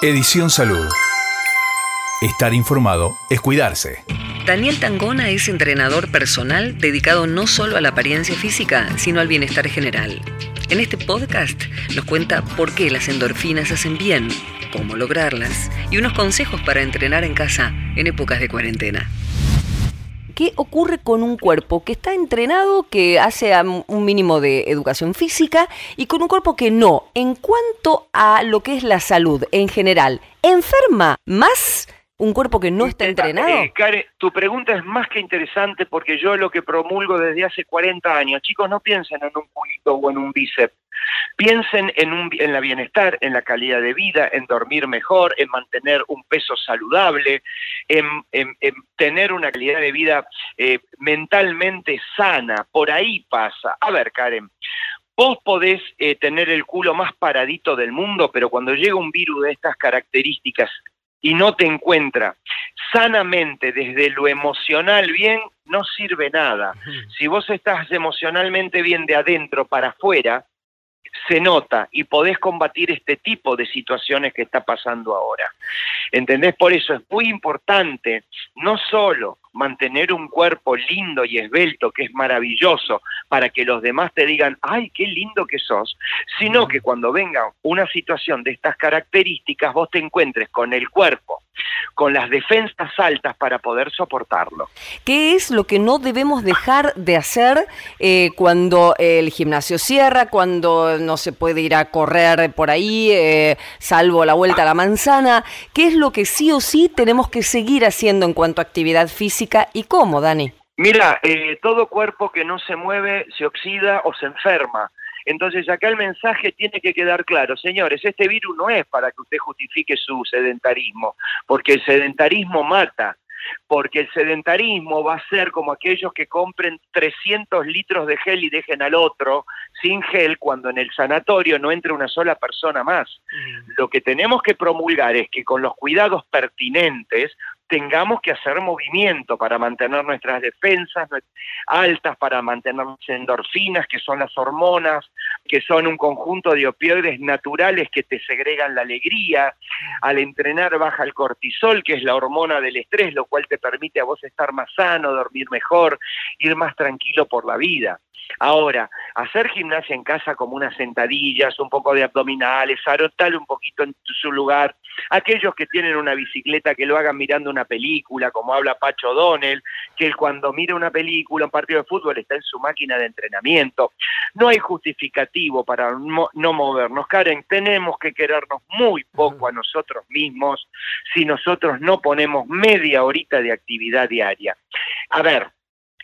Edición Salud. Estar informado es cuidarse. Daniel Tangona es entrenador personal dedicado no solo a la apariencia física, sino al bienestar general. En este podcast nos cuenta por qué las endorfinas hacen bien, cómo lograrlas y unos consejos para entrenar en casa en épocas de cuarentena qué ocurre con un cuerpo que está entrenado, que hace un mínimo de educación física y con un cuerpo que no. En cuanto a lo que es la salud en general, ¿enferma más un cuerpo que no está entrenado? Eh, tu pregunta es más que interesante porque yo lo que promulgo desde hace 40 años, chicos, no piensen en un culito o en un bíceps, piensen en, un, en la bienestar, en la calidad de vida, en dormir mejor, en mantener un peso saludable, en, tener una calidad de vida eh, mentalmente sana, por ahí pasa. A ver, Karen, Vos podés eh, tener el culo más paradito del mundo, pero cuando llega un virus de estas características y no te encuentra sanamente desde lo emocional bien, no sirve nada. Si vos estás emocionalmente bien de adentro para afuera, se nota y podés combatir este tipo de situaciones que está pasando ahora. ¿Entendés? Por eso es muy importante no solo mantener un cuerpo lindo y esbelto, que es maravilloso, para que los demás te digan, ay, qué lindo que sos, sino que cuando venga una situación de estas características, vos te encuentres con el cuerpo, con las defensas altas para poder soportarlo. ¿Qué es lo que no debemos dejar de hacer eh, cuando el gimnasio cierra, cuando no se puede ir a correr por ahí, eh, salvo la vuelta a la manzana? ¿Qué es lo que sí o sí tenemos que seguir haciendo en cuanto a actividad física? Y cómo, Dani? Mira, eh, todo cuerpo que no se mueve se oxida o se enferma. Entonces acá el mensaje tiene que quedar claro, señores, este virus no es para que usted justifique su sedentarismo, porque el sedentarismo mata, porque el sedentarismo va a ser como aquellos que compren 300 litros de gel y dejen al otro sin gel cuando en el sanatorio no entre una sola persona más. Lo que tenemos que promulgar es que con los cuidados pertinentes tengamos que hacer movimiento para mantener nuestras defensas altas, para mantener las endorfinas, que son las hormonas, que son un conjunto de opioides naturales que te segregan la alegría. Al entrenar baja el cortisol, que es la hormona del estrés, lo cual te permite a vos estar más sano, dormir mejor, ir más tranquilo por la vida. Ahora, hacer gimnasia en casa como unas sentadillas, un poco de abdominales, arotar un poquito en su lugar, aquellos que tienen una bicicleta que lo hagan mirando una película, como habla Pacho Donel, que él cuando mira una película, un partido de fútbol, está en su máquina de entrenamiento. No hay justificativo para no movernos. Karen, tenemos que querernos muy poco a nosotros mismos si nosotros no ponemos media horita de actividad diaria. A ver,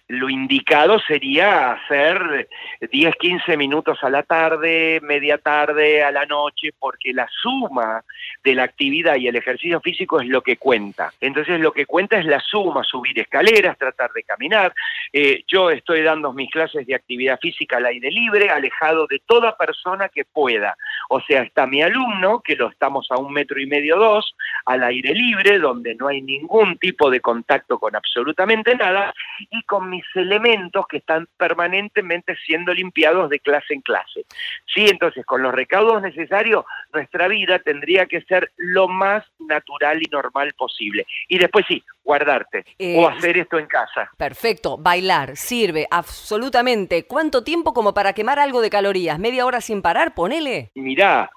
lo indicado sería hacer 10, 15 minutos a la tarde, media tarde, a la noche, porque la suma de la actividad y el ejercicio físico es lo que cuenta. Entonces lo que cuenta es la suma, subir escaleras, tratar de caminar. Eh, yo estoy dando mis clases de actividad física al aire libre, alejado de toda persona que pueda. O sea, está mi alumno, que lo estamos a un metro y medio, dos, al aire libre, donde no hay ningún tipo de contacto con absolutamente nada, y con mis elementos que están permanentemente siendo limpiados de clase en clase. Sí, entonces con los recaudos necesarios, nuestra vida tendría que ser lo más natural y normal posible. Y después sí, guardarte o eh, hacer esto en casa. Perfecto, bailar sirve absolutamente. ¿Cuánto tiempo como para quemar algo de calorías? ¿Media hora sin parar? Ponele. Mirá,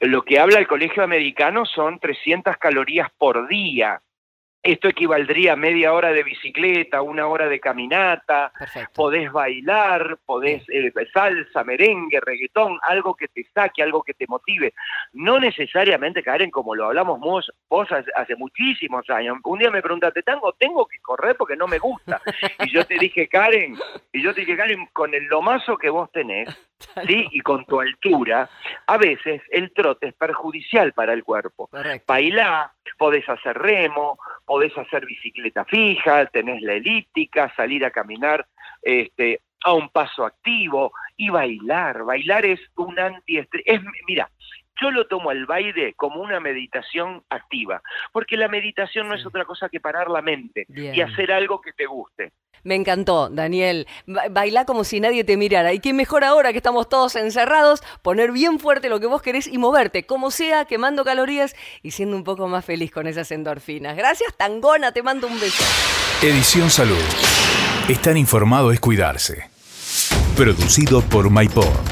lo que habla el colegio americano son 300 calorías por día esto equivaldría a media hora de bicicleta, una hora de caminata, podés bailar, podés eh, salsa, merengue, reggaetón, algo que te saque, algo que te motive. No necesariamente, Karen, como lo hablamos vos, vos hace, muchísimos años. Un día me preguntaste, ¿tango? Tengo que correr porque no me gusta. Y yo te dije, Karen, y yo te dije, Karen, con el lomazo que vos tenés, ¿sí? Y con tu altura, a veces el trote es perjudicial para el cuerpo. Bailar, podés hacer remo, podés hacer bicicleta fija, tenés la elíptica, salir a caminar este, a un paso activo y bailar. Bailar es un antiestrés. Mira, yo lo tomo al baile como una meditación activa, porque la meditación no es otra cosa que parar la mente y hacer algo que te guste. Me encantó, Daniel. Baila como si nadie te mirara. Y qué mejor ahora que estamos todos encerrados, poner bien fuerte lo que vos querés y moverte, como sea, quemando calorías y siendo un poco más feliz con esas endorfinas. Gracias, Tangona, te mando un beso. Edición Salud. Estar informado es cuidarse. Producido por MyPod.